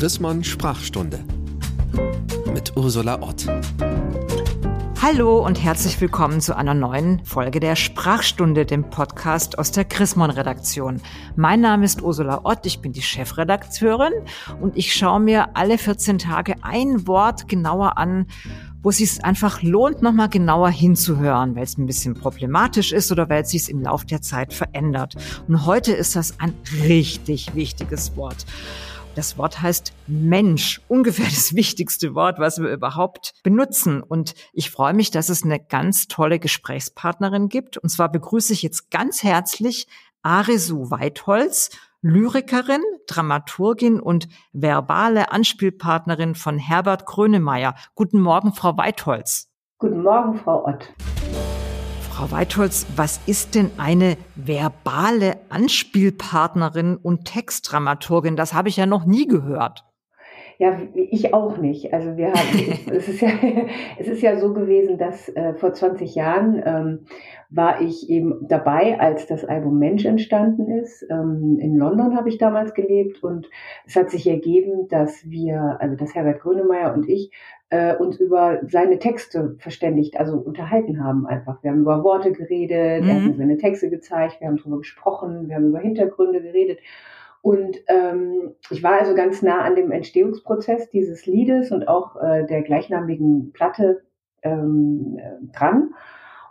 Chrismon Sprachstunde mit Ursula Ott. Hallo und herzlich willkommen zu einer neuen Folge der Sprachstunde, dem Podcast aus der Chrismon Redaktion. Mein Name ist Ursula Ott, ich bin die Chefredakteurin und ich schaue mir alle 14 Tage ein Wort genauer an, wo es sich einfach lohnt, nochmal genauer hinzuhören, weil es ein bisschen problematisch ist oder weil es sich im Laufe der Zeit verändert. Und heute ist das ein richtig wichtiges Wort. Das Wort heißt Mensch, ungefähr das wichtigste Wort, was wir überhaupt benutzen. Und ich freue mich, dass es eine ganz tolle Gesprächspartnerin gibt. Und zwar begrüße ich jetzt ganz herzlich Aresu Weitholz, Lyrikerin, Dramaturgin und verbale Anspielpartnerin von Herbert Grönemeyer. Guten Morgen, Frau Weitholz. Guten Morgen, Frau Ott. Frau Weitholz, was ist denn eine verbale Anspielpartnerin und Textdramaturgin? Das habe ich ja noch nie gehört. Ja, ich auch nicht. Also wir haben, es ist ja, es ist ja so gewesen, dass äh, vor 20 Jahren ähm, war ich eben dabei, als das Album Mensch entstanden ist. Ähm, in London habe ich damals gelebt und es hat sich ergeben, dass wir, also dass Herbert Grönemeyer und ich äh, uns über seine Texte verständigt, also unterhalten haben einfach. Wir haben über Worte geredet, mhm. er hat uns seine Texte gezeigt, wir haben darüber gesprochen, wir haben über Hintergründe geredet. Und ähm, ich war also ganz nah an dem Entstehungsprozess dieses Liedes und auch äh, der gleichnamigen Platte ähm, äh, dran.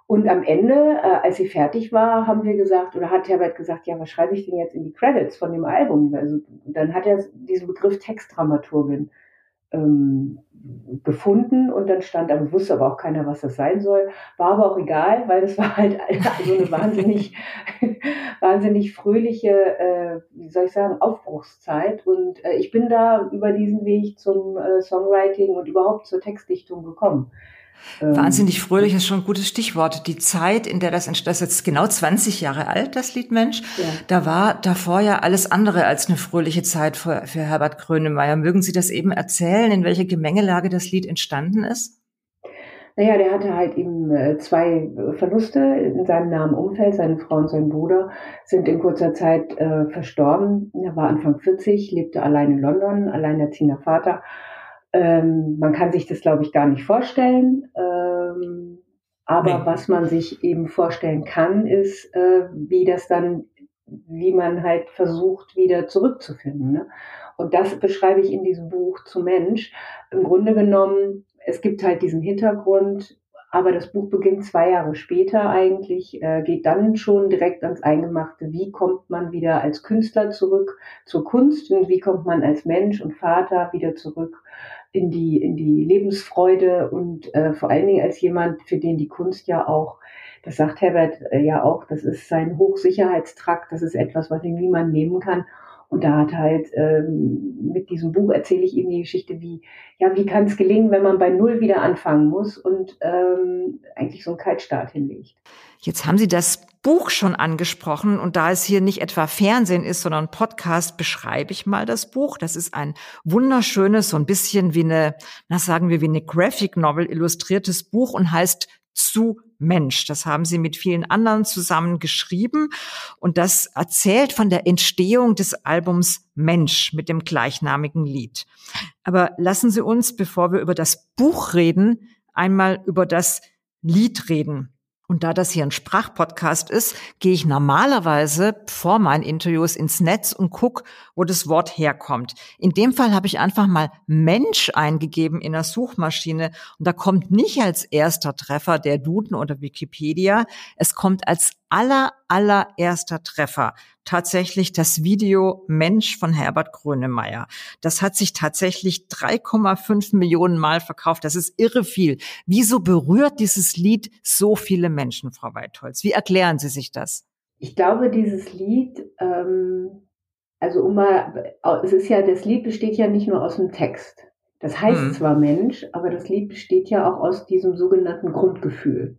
Und am Ende, äh, als sie fertig war, haben wir gesagt, oder hat Herbert gesagt, ja, was schreibe ich denn jetzt in die Credits von dem Album? Also dann hat er diesen Begriff Textdramaturgin ähm, gefunden und dann stand, aber wusste aber auch keiner, was das sein soll. War aber auch egal, weil es war halt so eine wahnsinnig, wahnsinnig fröhliche, äh, wie soll ich sagen, Aufbruchszeit. Und äh, ich bin da über diesen Weg zum äh, Songwriting und überhaupt zur Textdichtung gekommen. Ähm, Wahnsinnig fröhlich ist schon ein gutes Stichwort. Die Zeit, in der das entsteht, das ist jetzt genau 20 Jahre alt, das Lied Mensch. Ja. Da war davor ja alles andere als eine fröhliche Zeit für, für Herbert Grönemeyer. Mögen Sie das eben erzählen, in welcher Gemengelage das Lied entstanden ist? Naja, der hatte halt eben äh, zwei Verluste in seinem nahen Umfeld. Seine Frau und sein Bruder sind in kurzer Zeit äh, verstorben. Er war Anfang 40, lebte allein in London, alleinerziehender Vater ähm, man kann sich das, glaube ich, gar nicht vorstellen. Ähm, aber nee. was man sich eben vorstellen kann, ist, äh, wie das dann, wie man halt versucht, wieder zurückzufinden. Ne? Und das beschreibe ich in diesem Buch zu Mensch. Im Grunde genommen, es gibt halt diesen Hintergrund, aber das Buch beginnt zwei Jahre später eigentlich, äh, geht dann schon direkt ans Eingemachte. Wie kommt man wieder als Künstler zurück zur Kunst und wie kommt man als Mensch und Vater wieder zurück in die, in die Lebensfreude und äh, vor allen Dingen als jemand, für den die Kunst ja auch, das sagt Herbert äh, ja auch, das ist sein Hochsicherheitstrakt, das ist etwas, was ihm niemand nehmen kann. Und da hat halt ähm, mit diesem Buch erzähle ich ihm die Geschichte, wie ja wie kann es gelingen, wenn man bei null wieder anfangen muss und ähm, eigentlich so einen Kaltstart hinlegt. Jetzt haben Sie das Buch schon angesprochen und da es hier nicht etwa Fernsehen ist, sondern Podcast, beschreibe ich mal das Buch. Das ist ein wunderschönes, so ein bisschen wie eine, na sagen wir, wie eine Graphic Novel illustriertes Buch und heißt zu Mensch. Das haben sie mit vielen anderen zusammen geschrieben und das erzählt von der Entstehung des Albums Mensch mit dem gleichnamigen Lied. Aber lassen Sie uns, bevor wir über das Buch reden, einmal über das Lied reden. Und da das hier ein Sprachpodcast ist, gehe ich normalerweise vor meinen Interviews ins Netz und gucke, wo das Wort herkommt. In dem Fall habe ich einfach mal Mensch eingegeben in der Suchmaschine und da kommt nicht als erster Treffer der Duden oder Wikipedia. Es kommt als aller, allererster Treffer tatsächlich das Video Mensch von Herbert Grönemeyer. Das hat sich tatsächlich 3,5 Millionen Mal verkauft. Das ist irre viel. Wieso berührt dieses Lied so viele Menschen, Frau Weitholz? Wie erklären Sie sich das? Ich glaube, dieses Lied, ähm, also um mal, es ist ja, das Lied besteht ja nicht nur aus dem Text. Das heißt mhm. zwar Mensch, aber das Lied besteht ja auch aus diesem sogenannten Grundgefühl.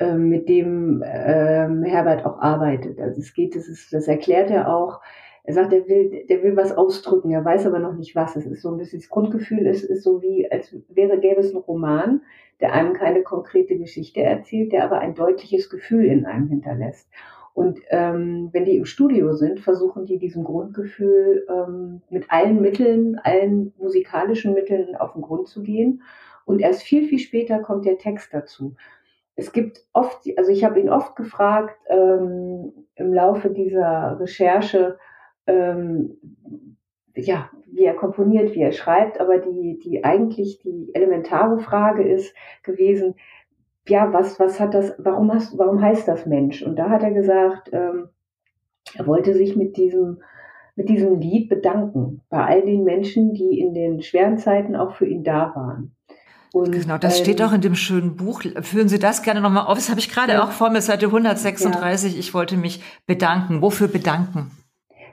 Ähm, mit dem ähm, Herbert auch arbeitet. Also es geht, das, ist, das erklärt er auch. Er sagt, er will, der will was ausdrücken, er weiß aber noch nicht was. Es ist so ein bisschen das Grundgefühl, es ist so wie, als wäre, gäbe es einen Roman, der einem keine konkrete Geschichte erzählt, der aber ein deutliches Gefühl in einem hinterlässt. Und ähm, wenn die im Studio sind, versuchen die diesem Grundgefühl ähm, mit allen Mitteln, allen musikalischen Mitteln auf den Grund zu gehen. Und erst viel, viel später kommt der Text dazu. Es gibt oft, also ich habe ihn oft gefragt ähm, im Laufe dieser Recherche, ähm, ja, wie er komponiert, wie er schreibt, aber die, die eigentlich die elementare Frage ist gewesen, ja, was, was hat das, warum hast, warum heißt das Mensch? Und da hat er gesagt, ähm, er wollte sich mit diesem, mit diesem Lied bedanken bei all den Menschen, die in den schweren Zeiten auch für ihn da waren. Und, genau, das ähm, steht auch in dem schönen Buch. Führen Sie das gerne nochmal auf. Das habe ich gerade ja. auch vor mir, Seite 136. Ja. Ich wollte mich bedanken. Wofür bedanken?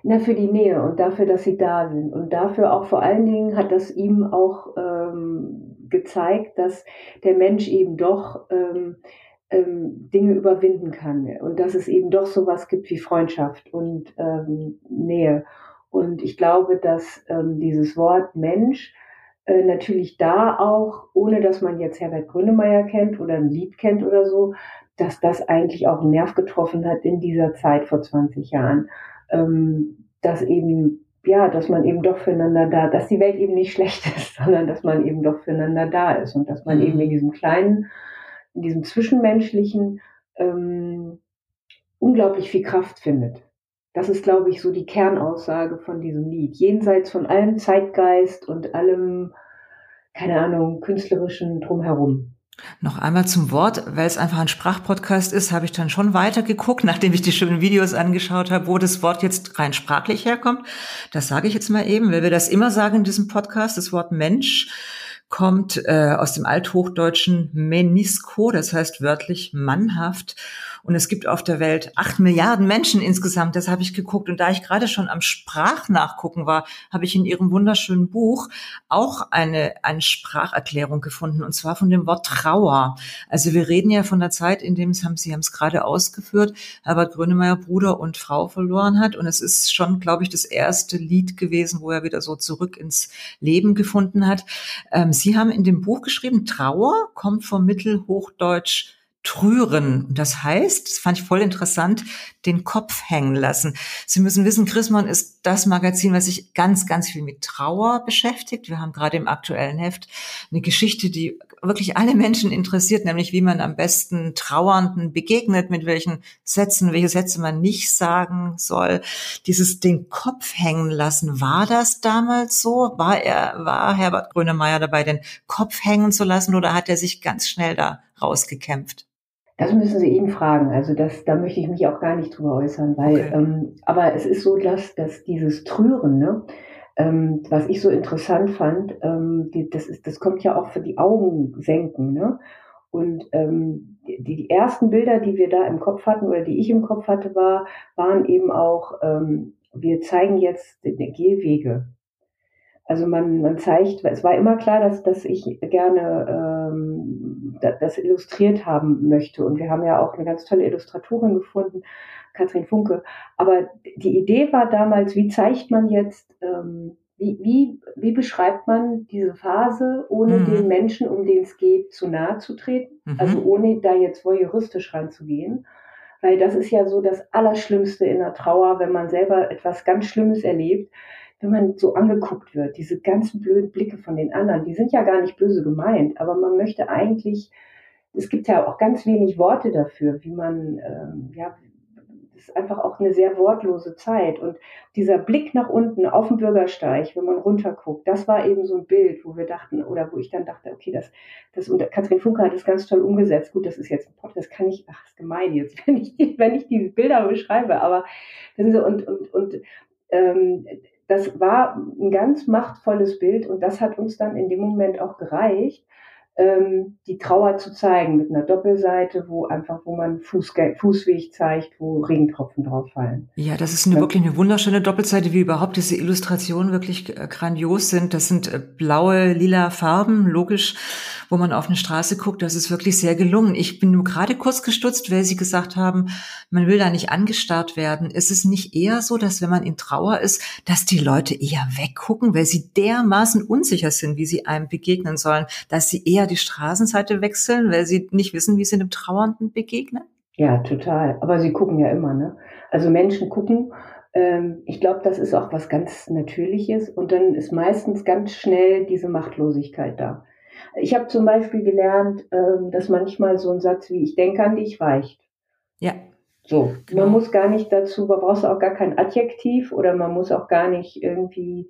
Na, für die Nähe und dafür, dass Sie da sind. Und dafür auch vor allen Dingen hat das ihm auch ähm, gezeigt, dass der Mensch eben doch ähm, ähm, Dinge überwinden kann und dass es eben doch sowas gibt wie Freundschaft und ähm, Nähe. Und ich glaube, dass ähm, dieses Wort Mensch äh, natürlich da auch, ohne dass man jetzt Herbert Grönemeyer kennt oder ein Lied kennt oder so, dass das eigentlich auch einen Nerv getroffen hat in dieser Zeit vor 20 Jahren. Ähm, dass eben ja, dass man eben doch füreinander da, dass die Welt eben nicht schlecht ist, sondern dass man eben doch füreinander da ist und dass man mhm. eben in diesem kleinen, in diesem zwischenmenschlichen ähm, unglaublich viel Kraft findet. Das ist, glaube ich, so die Kernaussage von diesem Lied. Jenseits von allem Zeitgeist und allem, keine Ahnung, künstlerischen drumherum. Noch einmal zum Wort, weil es einfach ein Sprachpodcast ist, habe ich dann schon weitergeguckt, nachdem ich die schönen Videos angeschaut habe, wo das Wort jetzt rein sprachlich herkommt. Das sage ich jetzt mal eben, weil wir das immer sagen in diesem Podcast, das Wort Mensch kommt äh, aus dem althochdeutschen Menisko, das heißt wörtlich mannhaft. Und es gibt auf der Welt acht Milliarden Menschen insgesamt. Das habe ich geguckt. Und da ich gerade schon am Sprachnachgucken war, habe ich in Ihrem wunderschönen Buch auch eine, eine Spracherklärung gefunden. Und zwar von dem Wort Trauer. Also wir reden ja von der Zeit, in dem es haben, Sie haben es gerade ausgeführt, Herbert Grönemeyer Bruder und Frau verloren hat. Und es ist schon, glaube ich, das erste Lied gewesen, wo er wieder so zurück ins Leben gefunden hat. Ähm, Sie haben in dem Buch geschrieben, Trauer kommt vom Mittelhochdeutsch trüren. Das heißt, das fand ich voll interessant, den Kopf hängen lassen. Sie müssen wissen, Chrismon ist das Magazin, was sich ganz, ganz viel mit Trauer beschäftigt. Wir haben gerade im aktuellen Heft eine Geschichte, die wirklich alle Menschen interessiert, nämlich wie man am besten Trauernden begegnet, mit welchen Sätzen, welche Sätze man nicht sagen soll. Dieses den Kopf hängen lassen, war das damals so? War er, war Herbert Grönemeyer dabei, den Kopf hängen zu lassen oder hat er sich ganz schnell da rausgekämpft? Das müssen Sie ihn fragen. Also das, da möchte ich mich auch gar nicht drüber äußern, weil, okay. ähm, aber es ist so, dass, dass dieses Trüren, ne, ähm, was ich so interessant fand, ähm, die, das ist, das kommt ja auch für die Augen senken, ne? Und ähm, die, die ersten Bilder, die wir da im Kopf hatten oder die ich im Kopf hatte, war, waren eben auch, ähm, wir zeigen jetzt die Gehwege also man, man zeigt, es war immer klar, dass, dass ich gerne ähm, das illustriert haben möchte. Und wir haben ja auch eine ganz tolle Illustratorin gefunden, Katrin Funke. Aber die Idee war damals, wie zeigt man jetzt, ähm, wie, wie, wie beschreibt man diese Phase, ohne mhm. den Menschen, um den es geht, zu nahe zu treten? Mhm. Also ohne da jetzt voyeuristisch ranzugehen. Weil das ist ja so das Allerschlimmste in der Trauer, wenn man selber etwas ganz Schlimmes erlebt wenn man so angeguckt wird, diese ganzen blöden Blicke von den anderen, die sind ja gar nicht böse gemeint, aber man möchte eigentlich, es gibt ja auch ganz wenig Worte dafür, wie man, ähm, ja, das ist einfach auch eine sehr wortlose Zeit. Und dieser Blick nach unten auf den Bürgersteig, wenn man runterguckt, das war eben so ein Bild, wo wir dachten, oder wo ich dann dachte, okay, das, das, und Katrin Funke hat das ganz toll umgesetzt. Gut, das ist jetzt ein Podcast, kann ich, ach, ist gemein jetzt, wenn ich, wenn ich diese Bilder beschreibe, aber, und, und, und, ähm, das war ein ganz machtvolles Bild und das hat uns dann in dem Moment auch gereicht, ähm, die Trauer zu zeigen mit einer Doppelseite, wo einfach, wo man Fußge Fußweg zeigt, wo Regentropfen drauf fallen. Ja, das ist eine, wirklich eine wunderschöne Doppelseite, wie überhaupt diese Illustrationen wirklich äh, grandios sind. Das sind äh, blaue, lila Farben, logisch, wo man auf eine Straße guckt. Das ist wirklich sehr gelungen. Ich bin nur gerade kurz gestutzt, weil Sie gesagt haben, man will da nicht angestarrt werden. Ist es nicht eher so, dass wenn man in Trauer ist, dass die Leute eher weggucken, weil sie dermaßen unsicher sind, wie sie einem begegnen sollen, dass sie eher die Straßenseite wechseln, weil sie nicht wissen, wie sie einem Trauernden begegnen? Ja, total. Aber sie gucken ja immer, ne? Also Menschen gucken. Ähm, ich glaube, das ist auch was ganz Natürliches. Und dann ist meistens ganz schnell diese Machtlosigkeit da. Ich habe zum Beispiel gelernt, ähm, dass manchmal so ein Satz wie ich denke an dich reicht. Ja. So, genau. man muss gar nicht dazu, man braucht auch gar kein Adjektiv oder man muss auch gar nicht irgendwie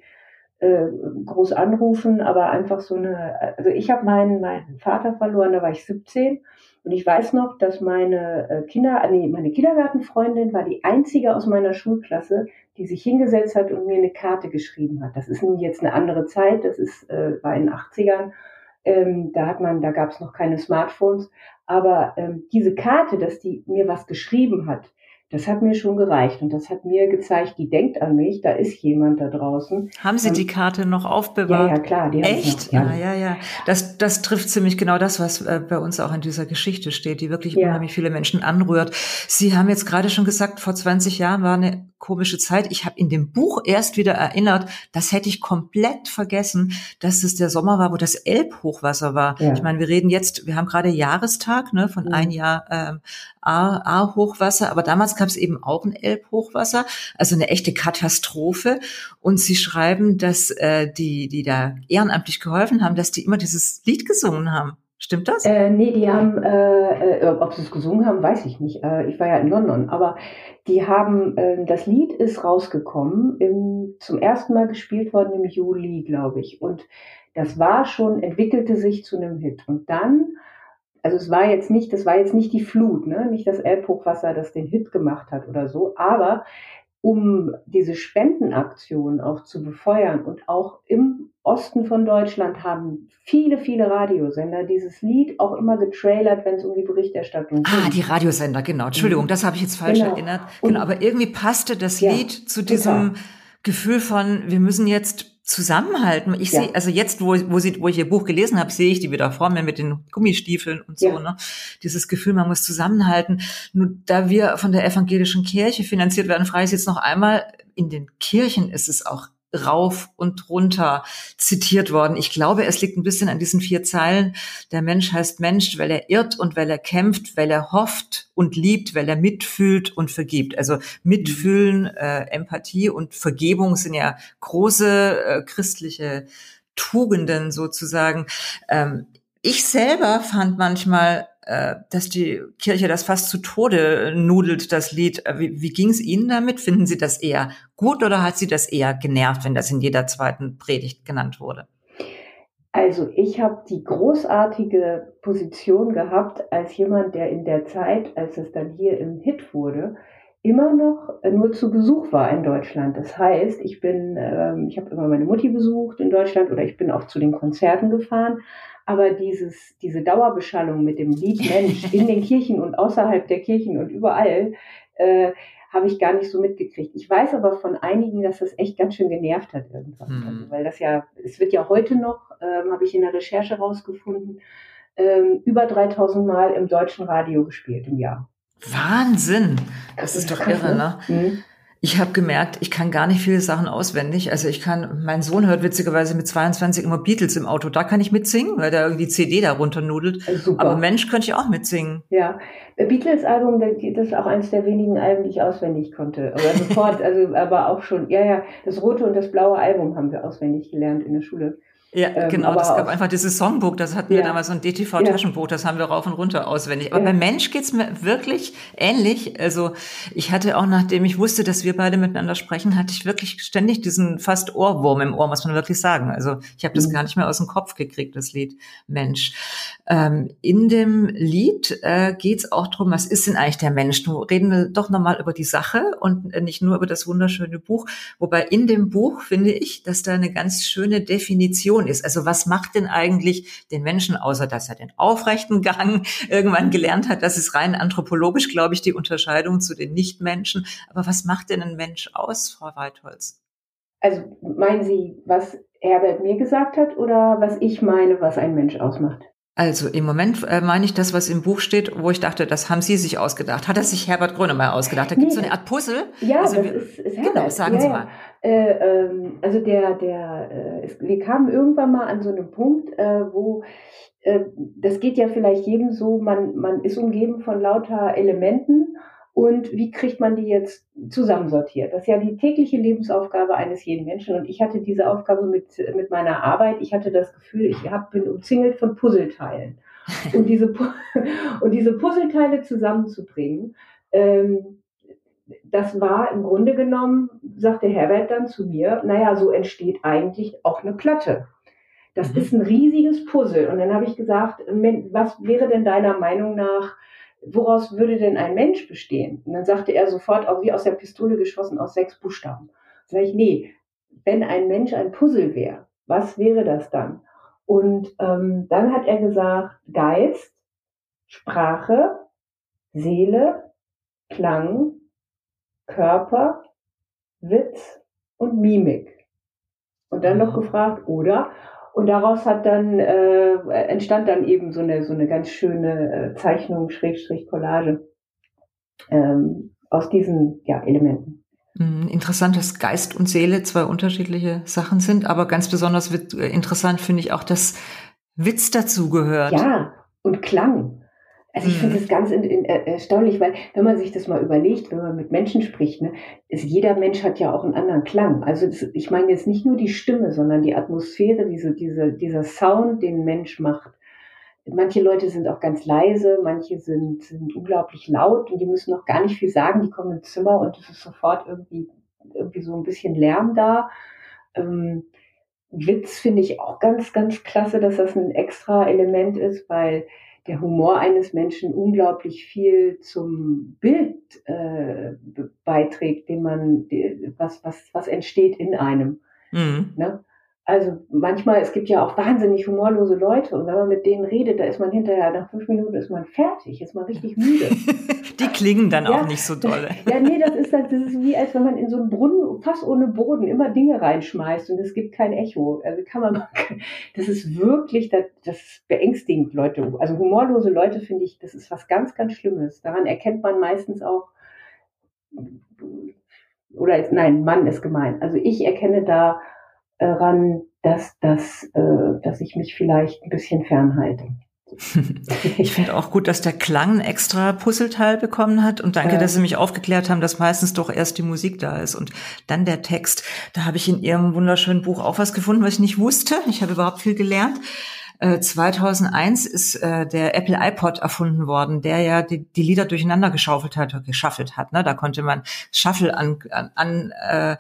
äh, groß anrufen, aber einfach so eine, also ich habe meinen, meinen Vater verloren, da war ich 17 und ich weiß noch, dass meine äh, Kinder, äh, nee, meine Kindergartenfreundin war die einzige aus meiner Schulklasse, die sich hingesetzt hat und mir eine Karte geschrieben hat. Das ist nun jetzt eine andere Zeit, das ist, äh, war in den 80ern. Ähm, da hat man, da gab es noch keine Smartphones, aber ähm, diese Karte, dass die mir was geschrieben hat, das hat mir schon gereicht und das hat mir gezeigt, die denkt an mich, da ist jemand da draußen. Haben Sie die Karte noch aufbewahrt? Ja, ja klar. Die Echt? Noch, ja. Ah, ja, ja. Das, das trifft ziemlich genau das, was äh, bei uns auch in dieser Geschichte steht, die wirklich ja. unheimlich viele Menschen anrührt. Sie haben jetzt gerade schon gesagt, vor 20 Jahren war eine komische Zeit. Ich habe in dem Buch erst wieder erinnert, das hätte ich komplett vergessen, dass es der Sommer war, wo das Elbhochwasser war. Ja. Ich meine, wir reden jetzt, wir haben gerade Jahrestag ne, von mhm. ein Jahr ähm, A-Hochwasser, aber damals gab es eben auch ein Elbhochwasser, also eine echte Katastrophe. Und sie schreiben, dass äh, die, die da ehrenamtlich geholfen haben, dass die immer dieses Lied gesungen haben. Stimmt das? Äh, nee, die haben, äh, äh, ob sie es gesungen haben, weiß ich nicht. Äh, ich war ja in London, aber die haben, äh, das Lied ist rausgekommen, im, zum ersten Mal gespielt worden im Juli, glaube ich. Und das war schon, entwickelte sich zu einem Hit. Und dann, also es war jetzt nicht, das war jetzt nicht die Flut, ne? nicht das Elbhochwasser, das den Hit gemacht hat oder so, aber um diese Spendenaktion auch zu befeuern und auch im Osten von Deutschland haben viele, viele Radiosender dieses Lied auch immer getrailert, wenn es um die Berichterstattung geht. Ah, die Radiosender, genau. Entschuldigung, das habe ich jetzt falsch genau. erinnert. Genau, aber irgendwie passte das ja, Lied zu diesem total. Gefühl von, wir müssen jetzt zusammenhalten. Ich ja. sehe, also jetzt, wo, wo, sie, wo ich ihr Buch gelesen habe, sehe ich die wieder vor mir mit den Gummistiefeln und so. Ja. Ne? Dieses Gefühl, man muss zusammenhalten. Nur da wir von der evangelischen Kirche finanziert werden, frage ich jetzt noch einmal, in den Kirchen ist es auch rauf und runter zitiert worden. Ich glaube, es liegt ein bisschen an diesen vier Zeilen. Der Mensch heißt Mensch, weil er irrt und weil er kämpft, weil er hofft und liebt, weil er mitfühlt und vergibt. Also mitfühlen, äh, Empathie und Vergebung sind ja große äh, christliche Tugenden sozusagen. Ähm, ich selber fand manchmal äh, dass die Kirche das fast zu Tode nudelt, das Lied. Äh, wie, wie ging es Ihnen damit? Finden Sie das eher gut oder hat Sie das eher genervt, wenn das in jeder zweiten Predigt genannt wurde? Also ich habe die großartige Position gehabt als jemand, der in der Zeit, als es dann hier im Hit wurde, immer noch nur zu Besuch war in Deutschland. Das heißt, ich bin, ähm, ich habe immer meine Mutti besucht in Deutschland oder ich bin auch zu den Konzerten gefahren, aber dieses, diese Dauerbeschallung mit dem Lied Mensch in den Kirchen und außerhalb der Kirchen und überall, äh, habe ich gar nicht so mitgekriegt. Ich weiß aber von einigen, dass das echt ganz schön genervt hat irgendwann. Mhm. Also, weil das ja, es wird ja heute noch, ähm, habe ich in der Recherche rausgefunden, ähm, über 3000 Mal im deutschen Radio gespielt im Jahr. Wahnsinn! Das, das ist, ist doch irre, ne? Mhm. Ich habe gemerkt, ich kann gar nicht viele Sachen auswendig. Also ich kann, mein Sohn hört witzigerweise mit 22 immer Beatles im Auto. Da kann ich mitsingen, weil der irgendwie CD darunter nudelt. Super. Aber Mensch könnte ich auch mitsingen. Ja, Beatles-Album, das ist auch eines der wenigen Alben, die ich auswendig konnte. Aber sofort, also aber auch schon, ja, ja, das rote und das blaue Album haben wir auswendig gelernt in der Schule. Ja, ähm, genau. Das gab einfach dieses Songbook, das hatten wir damals so ein DTV-Taschenbuch, das haben wir rauf und runter auswendig. Aber ja. bei Mensch geht's mir wirklich ähnlich. Also ich hatte auch, nachdem ich wusste, dass wir beide miteinander sprechen, hatte ich wirklich ständig diesen fast Ohrwurm im Ohr, muss man wirklich sagen. Also ich habe das mhm. gar nicht mehr aus dem Kopf gekriegt, das Lied Mensch. Ähm, in dem Lied äh, geht's auch drum, was ist denn eigentlich der Mensch? Du reden wir doch nochmal über die Sache und äh, nicht nur über das wunderschöne Buch. Wobei in dem Buch finde ich, dass da eine ganz schöne Definition Person ist. Also was macht denn eigentlich den Menschen, außer dass er den aufrechten Gang irgendwann gelernt hat? Das ist rein anthropologisch, glaube ich, die Unterscheidung zu den Nichtmenschen. Aber was macht denn ein Mensch aus, Frau Weitholz? Also meinen Sie, was Herbert mir gesagt hat oder was ich meine, was ein Mensch ausmacht? Also im Moment äh, meine ich das, was im Buch steht, wo ich dachte, das haben Sie sich ausgedacht. Hat das sich Herbert Grönemeyer ausgedacht? Da gibt es nee, so eine Art Puzzle. Ja, also, das ist, ist Genau, sagen ja, Sie mal. Äh, ähm, also der, der, äh, es, wir kamen irgendwann mal an so einen Punkt, äh, wo äh, das geht ja vielleicht jedem so, man, man ist umgeben von lauter Elementen und wie kriegt man die jetzt zusammensortiert? Das ist ja die tägliche Lebensaufgabe eines jeden Menschen und ich hatte diese Aufgabe mit, mit meiner Arbeit. Ich hatte das Gefühl, ich hab, bin umzingelt von Puzzleteilen. Und diese, und diese Puzzleteile zusammenzubringen, ähm, das war im Grunde genommen, sagte Herbert dann zu mir, naja, so entsteht eigentlich auch eine Platte. Das mhm. ist ein riesiges Puzzle. Und dann habe ich gesagt, was wäre denn deiner Meinung nach, woraus würde denn ein Mensch bestehen? Und dann sagte er sofort, auch wie aus der Pistole geschossen, aus sechs Buchstaben. Sag ich, nee, wenn ein Mensch ein Puzzle wäre, was wäre das dann? Und ähm, dann hat er gesagt, Geist, Sprache, Seele, Klang, Körper, Witz und Mimik. Und dann noch mhm. gefragt, oder? Und daraus hat dann äh, entstand dann eben so eine so eine ganz schöne äh, Zeichnung Schrägstrich Collage ähm, aus diesen ja, Elementen. Mhm, interessant, dass Geist und Seele zwei unterschiedliche Sachen sind, aber ganz besonders äh, interessant finde ich auch, dass Witz dazu gehört. Ja, und Klang. Also ich finde mhm. das ganz in, in, äh, erstaunlich, weil wenn man sich das mal überlegt, wenn man mit Menschen spricht, ne, ist, jeder Mensch hat ja auch einen anderen Klang. Also das, ich meine jetzt nicht nur die Stimme, sondern die Atmosphäre, diese, diese, dieser Sound, den ein Mensch macht. Manche Leute sind auch ganz leise, manche sind, sind unglaublich laut und die müssen noch gar nicht viel sagen. Die kommen ins Zimmer und es ist sofort irgendwie, irgendwie so ein bisschen Lärm da. Ähm, Witz finde ich auch ganz, ganz klasse, dass das ein extra Element ist, weil der Humor eines Menschen unglaublich viel zum Bild äh, beiträgt, den man, was, was, was entsteht in einem. Mhm. Ne? Also manchmal, es gibt ja auch wahnsinnig humorlose Leute und wenn man mit denen redet, da ist man hinterher, nach fünf Minuten ist man fertig, ist man richtig müde. Die klingen dann ja, auch nicht so dolle. Ja, nee, das ist, das ist wie, als wenn man in so einen Brunnen, fast ohne Boden, immer Dinge reinschmeißt und es gibt kein Echo. Also kann man, das ist wirklich, das, das ist beängstigend, Leute. Also humorlose Leute finde ich, das ist was ganz, ganz Schlimmes. Daran erkennt man meistens auch, oder nein, Mann ist gemein. Also ich erkenne da, ran, dass, dass, äh, dass ich mich vielleicht ein bisschen fernhalte. Ich finde auch gut, dass der Klang extra Puzzleteil bekommen hat und danke, dass Sie mich aufgeklärt haben, dass meistens doch erst die Musik da ist und dann der Text. Da habe ich in Ihrem wunderschönen Buch auch was gefunden, was ich nicht wusste. Ich habe überhaupt viel gelernt. 2001 äh, ist äh, der Apple iPod erfunden worden, der ja die, die Lieder durcheinander geschaufelt hat, geschaffelt hat. Ne? Da konnte man Shuffle an, an, an äh,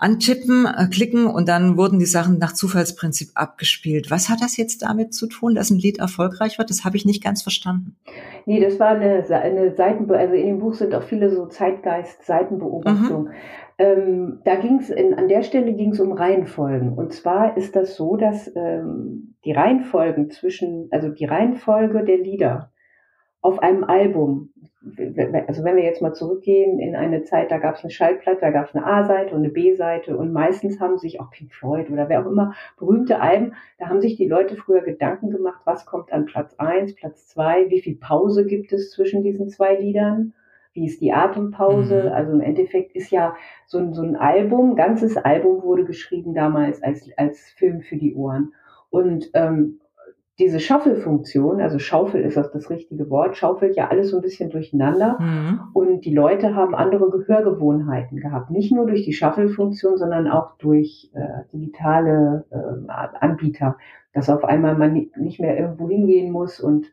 antippen, äh, klicken und dann wurden die Sachen nach Zufallsprinzip abgespielt. Was hat das jetzt damit zu tun, dass ein Lied erfolgreich wird? Das habe ich nicht ganz verstanden. Nee, das war eine, eine Seitenbe also in dem Buch sind auch viele so Zeitgeist-Seitenbeobachtungen. Mhm. Ähm, da ging es, an der Stelle ging es um Reihenfolgen. Und zwar ist das so, dass ähm, die Reihenfolgen zwischen, also die Reihenfolge der Lieder auf einem Album, also wenn wir jetzt mal zurückgehen in eine Zeit, da gab es eine Schallplatte, da gab es eine A-Seite und eine B-Seite und meistens haben sich auch Pink Floyd oder wer auch immer berühmte Alben, da haben sich die Leute früher Gedanken gemacht, was kommt an Platz eins, Platz zwei, wie viel Pause gibt es zwischen diesen zwei Liedern, wie ist die Atempause, mhm. also im Endeffekt ist ja so ein, so ein Album, ganzes Album wurde geschrieben damals als, als Film für die Ohren. Und ähm, diese Shuffle-Funktion, also Schaufel ist das das richtige Wort, schaufelt ja alles so ein bisschen durcheinander mhm. und die Leute haben andere Gehörgewohnheiten gehabt. Nicht nur durch die Shuffle-Funktion, sondern auch durch äh, digitale äh, Anbieter, dass auf einmal man nicht mehr irgendwo hingehen muss und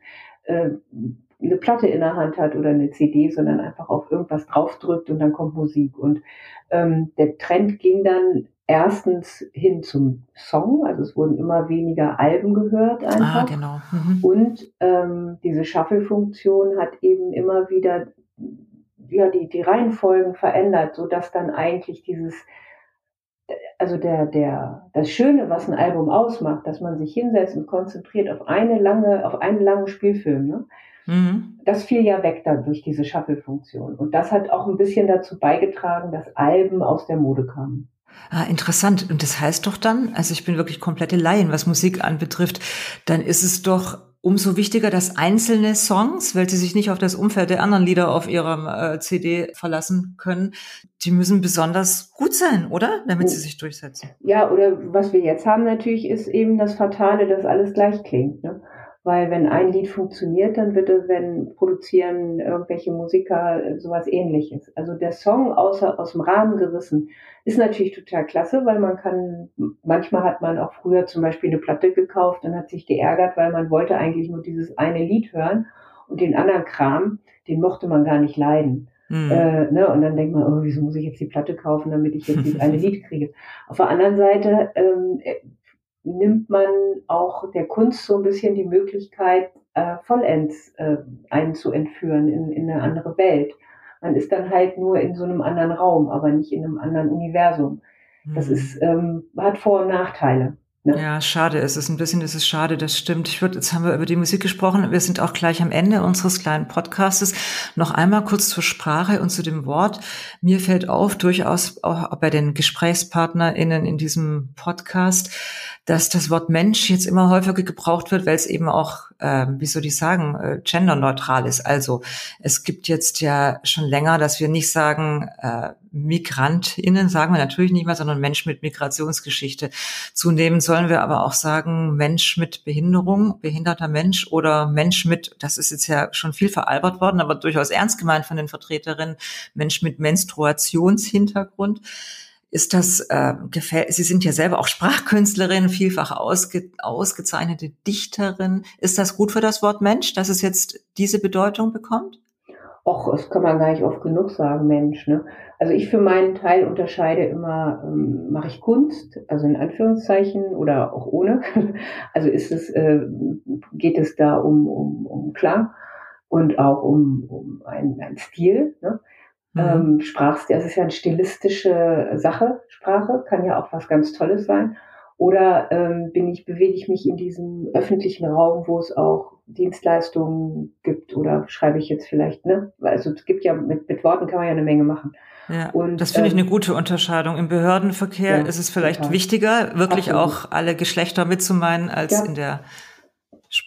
äh, eine Platte in der Hand hat oder eine CD, sondern einfach auf irgendwas draufdrückt und dann kommt Musik. Und ähm, der Trend ging dann erstens hin zum Song, also es wurden immer weniger Alben gehört ah, einfach. Ah, genau. Mhm. Und ähm, diese Shuffle-Funktion hat eben immer wieder ja, die, die Reihenfolgen verändert, so dass dann eigentlich dieses, also der, der, das Schöne, was ein Album ausmacht, dass man sich hinsetzt und konzentriert auf eine lange, auf einen langen Spielfilm, ne? Mhm. Das fiel ja weg dann durch diese Shuffle-Funktion. Und das hat auch ein bisschen dazu beigetragen, dass Alben aus der Mode kamen. Ah, interessant. Und das heißt doch dann, also ich bin wirklich komplette Laien, was Musik anbetrifft, dann ist es doch umso wichtiger, dass einzelne Songs, weil sie sich nicht auf das Umfeld der anderen Lieder auf ihrer äh, CD verlassen können, die müssen besonders gut sein, oder? Damit sie sich durchsetzen. Ja, oder was wir jetzt haben natürlich ist eben das Fatale, dass alles gleich klingt. Ne? Weil wenn ein Lied funktioniert, dann wird es, wenn produzieren irgendwelche Musiker äh, sowas ähnliches. Also der Song außer, aus dem Rahmen gerissen ist natürlich total klasse, weil man kann, manchmal hat man auch früher zum Beispiel eine Platte gekauft und hat sich geärgert, weil man wollte eigentlich nur dieses eine Lied hören und den anderen Kram, den mochte man gar nicht leiden. Mhm. Äh, ne? Und dann denkt man, oh, wieso muss ich jetzt die Platte kaufen, damit ich jetzt dieses eine Lied kriege? Auf der anderen Seite ähm, nimmt man auch der Kunst so ein bisschen die Möglichkeit, äh, vollends äh, einen zu entführen in, in eine andere Welt. Man ist dann halt nur in so einem anderen Raum, aber nicht in einem anderen Universum. Das mhm. ist, ähm, hat Vor- und Nachteile. Ne? Ja, schade. Es ist ein bisschen, es ist schade, das stimmt. Ich würde, jetzt haben wir über die Musik gesprochen. Wir sind auch gleich am Ende unseres kleinen Podcastes. Noch einmal kurz zur Sprache und zu dem Wort. Mir fällt auf, durchaus auch bei den GesprächspartnerInnen in diesem Podcast, dass das Wort Mensch jetzt immer häufiger gebraucht wird, weil es eben auch, äh, wie soll ich sagen, äh, genderneutral ist. Also es gibt jetzt ja schon länger, dass wir nicht sagen, äh, MigrantInnen sagen wir natürlich nicht mehr, sondern Mensch mit Migrationsgeschichte. Zunehmend sollen wir aber auch sagen Mensch mit Behinderung, behinderter Mensch oder Mensch mit, das ist jetzt ja schon viel veralbert worden, aber durchaus ernst gemeint von den Vertreterinnen, Mensch mit Menstruationshintergrund ist das äh, gefällt Sie sind ja selber auch Sprachkünstlerin, vielfach ausge, ausgezeichnete Dichterin. Ist das gut für das Wort Mensch, dass es jetzt diese Bedeutung bekommt? Och, das kann man gar nicht oft genug sagen, Mensch. Ne? Also ich für meinen Teil unterscheide immer, ähm, mache ich Kunst, also in Anführungszeichen oder auch ohne. Also ist es, äh, geht es da um, um, um Klang und auch um, um einen, einen Stil. Ne? Mhm. Ähm, Sprachstil, das ist ja eine stilistische Sache, Sprache, kann ja auch was ganz Tolles sein. Oder ähm, bin ich, bewege ich mich in diesem öffentlichen Raum, wo es auch Dienstleistungen gibt oder schreibe ich jetzt vielleicht, ne? Also es gibt ja mit, mit Worten kann man ja eine Menge machen. Ja, und, das finde ich eine ähm, gute Unterscheidung. Im Behördenverkehr ja, ist es vielleicht total. wichtiger, wirklich Absolut. auch alle Geschlechter mitzumeinen, als ja. in der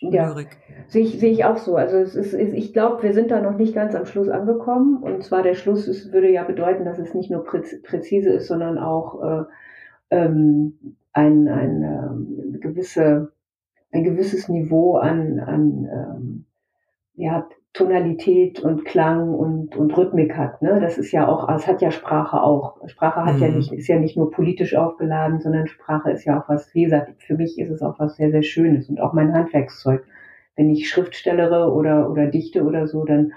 Lyrik. Ja, sehe ich, sehe ich auch so. Also es ist, ich glaube, wir sind da noch nicht ganz am Schluss angekommen. Und zwar der Schluss ist, würde ja bedeuten, dass es nicht nur präzise ist, sondern auch äh, ähm, ein, ein, ähm, gewisse, ein gewisses Niveau an, an ähm, ja, Tonalität und Klang und, und Rhythmik hat. Ne? Das ist ja auch, es hat ja Sprache auch. Sprache hat mhm. ja nicht, ist ja nicht nur politisch aufgeladen, sondern Sprache ist ja auch was, wie gesagt, für mich ist es auch was sehr, sehr Schönes und auch mein Handwerkszeug. Wenn ich Schriftstellere oder, oder dichte oder so, dann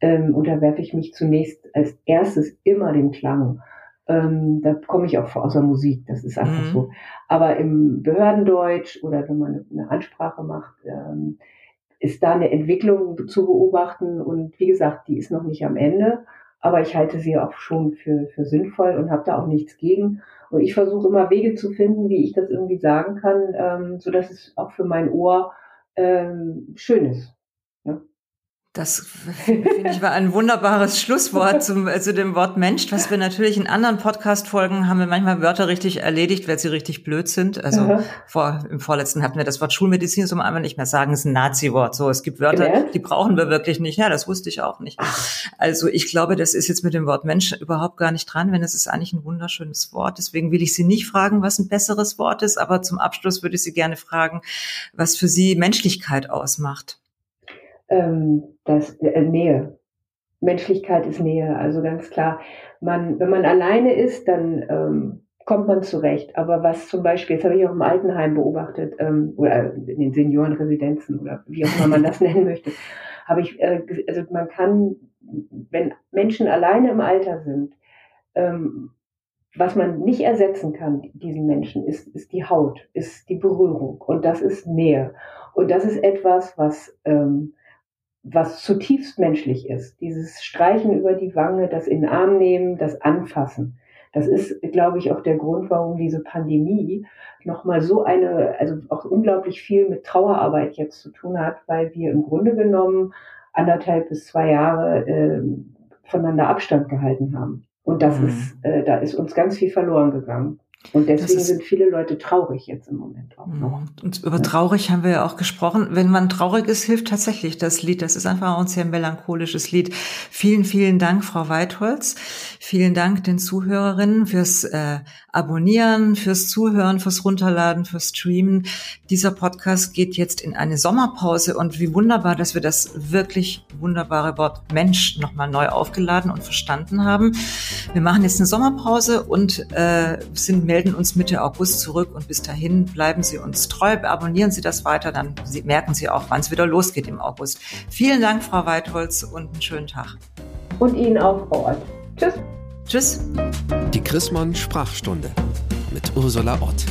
ähm, unterwerfe ich mich zunächst als erstes immer dem Klang. Ähm, da komme ich auch aus der Musik, das ist einfach mhm. so. Aber im Behördendeutsch oder wenn man eine Ansprache macht, ähm, ist da eine Entwicklung zu beobachten. Und wie gesagt, die ist noch nicht am Ende, aber ich halte sie auch schon für, für sinnvoll und habe da auch nichts gegen. Und ich versuche immer Wege zu finden, wie ich das irgendwie sagen kann, ähm, so dass es auch für mein Ohr ähm, schön ist. Das finde ich war ein wunderbares Schlusswort zum, äh, zu dem Wort Mensch, was wir natürlich in anderen Podcast-Folgen haben wir manchmal Wörter richtig erledigt, weil sie richtig blöd sind. Also mhm. vor, im vorletzten hatten wir das Wort Schulmedizin, so einmal nicht mehr sagen, es ist ein Nazi-Wort. So, es gibt Wörter, ja. die brauchen wir wirklich nicht. Ja, das wusste ich auch nicht. Also ich glaube, das ist jetzt mit dem Wort Mensch überhaupt gar nicht dran, wenn es ist eigentlich ein wunderschönes Wort. Deswegen will ich Sie nicht fragen, was ein besseres Wort ist, aber zum Abschluss würde ich Sie gerne fragen, was für Sie Menschlichkeit ausmacht ähm, das äh, Nähe. Menschlichkeit ist Nähe, also ganz klar. Man, wenn man alleine ist, dann ähm, kommt man zurecht. Aber was zum Beispiel, jetzt habe ich auch im Altenheim beobachtet, ähm, oder in den Seniorenresidenzen oder wie auch immer man das nennen möchte, habe ich, äh, also man kann, wenn Menschen alleine im Alter sind, ähm, was man nicht ersetzen kann, diesen Menschen, ist, ist die Haut, ist die Berührung und das ist Nähe. Und das ist etwas, was ähm, was zutiefst menschlich ist. Dieses Streichen über die Wange, das in den Arm nehmen, das Anfassen. Das ist, glaube ich, auch der Grund, warum diese Pandemie nochmal so eine, also auch unglaublich viel mit Trauerarbeit jetzt zu tun hat, weil wir im Grunde genommen anderthalb bis zwei Jahre äh, voneinander Abstand gehalten haben. Und das mhm. ist, äh, da ist uns ganz viel verloren gegangen. Und deswegen sind viele Leute traurig jetzt im Moment auch noch. Mhm. Und über traurig haben wir ja auch gesprochen. Wenn man traurig ist, hilft tatsächlich das Lied. Das ist einfach ein sehr melancholisches Lied. Vielen, vielen Dank, Frau Weitholz. Vielen Dank den Zuhörerinnen fürs äh, Abonnieren, fürs Zuhören, fürs Runterladen, fürs Streamen. Dieser Podcast geht jetzt in eine Sommerpause und wie wunderbar, dass wir das wirklich wunderbare Wort Mensch nochmal neu aufgeladen und verstanden haben. Wir machen jetzt eine Sommerpause und äh, sind melden uns Mitte August zurück und bis dahin bleiben Sie uns treu, abonnieren Sie das weiter, dann merken Sie auch, wann es wieder losgeht im August. Vielen Dank, Frau Weitholz, und einen schönen Tag. Und Ihnen auch, Frau Ott. Tschüss. Tschüss. Die Chrismon Sprachstunde mit Ursula Ott.